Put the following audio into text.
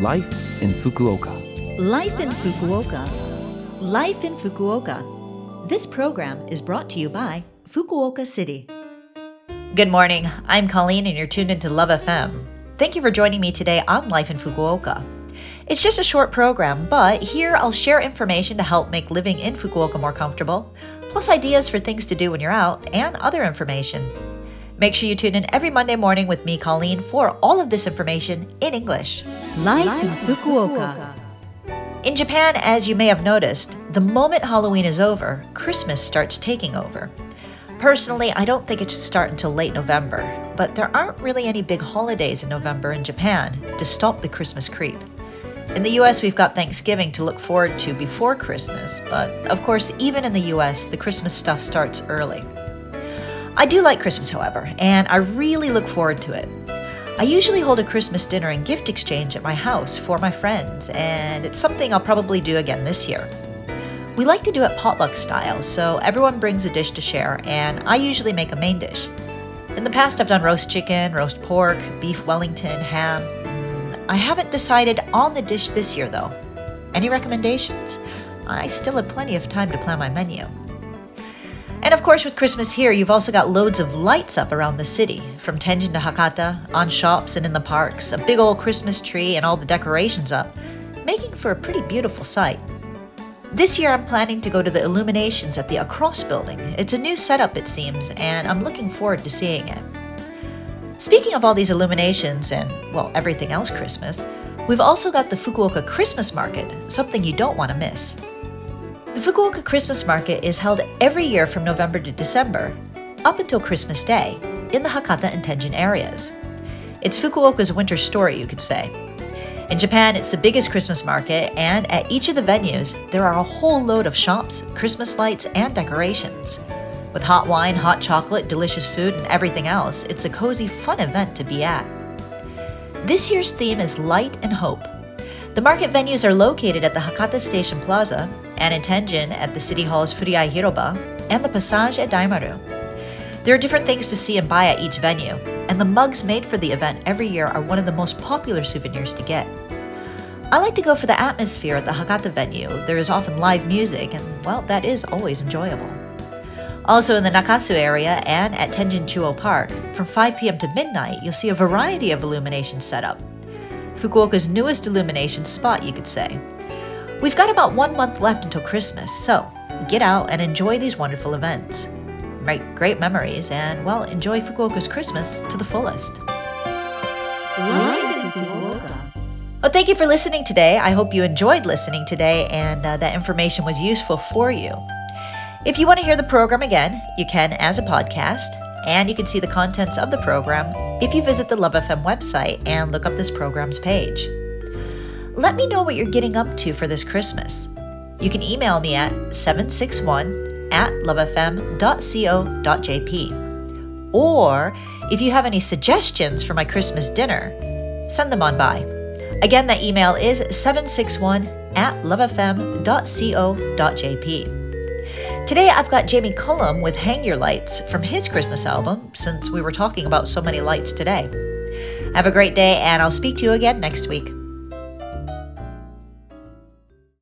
Life in Fukuoka. Life in Fukuoka. Life in Fukuoka. This program is brought to you by Fukuoka City. Good morning. I'm Colleen, and you're tuned into Love FM. Thank you for joining me today on Life in Fukuoka. It's just a short program, but here I'll share information to help make living in Fukuoka more comfortable, plus ideas for things to do when you're out, and other information. Make sure you tune in every Monday morning with me, Colleen, for all of this information in English. Life in Fukuoka. In Japan, as you may have noticed, the moment Halloween is over, Christmas starts taking over. Personally, I don't think it should start until late November, but there aren't really any big holidays in November in Japan to stop the Christmas creep. In the US, we've got Thanksgiving to look forward to before Christmas, but of course, even in the US, the Christmas stuff starts early. I do like Christmas, however, and I really look forward to it. I usually hold a Christmas dinner and gift exchange at my house for my friends, and it's something I'll probably do again this year. We like to do it potluck style, so everyone brings a dish to share, and I usually make a main dish. In the past, I've done roast chicken, roast pork, beef Wellington, ham. Mm, I haven't decided on the dish this year, though. Any recommendations? I still have plenty of time to plan my menu. And of course, with Christmas here, you've also got loads of lights up around the city, from Tenjin to Hakata, on shops and in the parks, a big old Christmas tree and all the decorations up, making for a pretty beautiful sight. This year, I'm planning to go to the illuminations at the ACROS building. It's a new setup, it seems, and I'm looking forward to seeing it. Speaking of all these illuminations and, well, everything else Christmas, we've also got the Fukuoka Christmas Market, something you don't want to miss. Fukuoka Christmas Market is held every year from November to December, up until Christmas Day, in the Hakata and Tenjin areas. It's Fukuoka's winter story, you could say. In Japan, it's the biggest Christmas market, and at each of the venues, there are a whole load of shops, Christmas lights, and decorations. With hot wine, hot chocolate, delicious food, and everything else, it's a cozy, fun event to be at. This year's theme is Light and Hope. The market venues are located at the Hakata Station Plaza and in Tenjin at the City Hall's Fureai Hiroba and the Passage at Daimaru. There are different things to see and buy at each venue, and the mugs made for the event every year are one of the most popular souvenirs to get. I like to go for the atmosphere at the Hakata venue. There is often live music, and well, that is always enjoyable. Also in the Nakasu area and at Tenjin Chuo Park, from 5 p.m. to midnight, you'll see a variety of illuminations set up. Fukuoka's newest illumination spot, you could say. We've got about one month left until Christmas, so get out and enjoy these wonderful events. Make great memories and, well, enjoy Fukuoka's Christmas to the fullest. Life in Fukuoka. Well, thank you for listening today. I hope you enjoyed listening today and uh, that information was useful for you. If you want to hear the program again, you can as a podcast, and you can see the contents of the program if you visit the Love FM website and look up this program's page. Let me know what you're getting up to for this Christmas. You can email me at 761 at lovefm.co.jp. Or if you have any suggestions for my Christmas dinner, send them on by. Again, that email is 761 at lovefm.co.jp. Today I've got Jamie Cullum with Hang Your Lights from his Christmas album, since we were talking about so many lights today. Have a great day, and I'll speak to you again next week.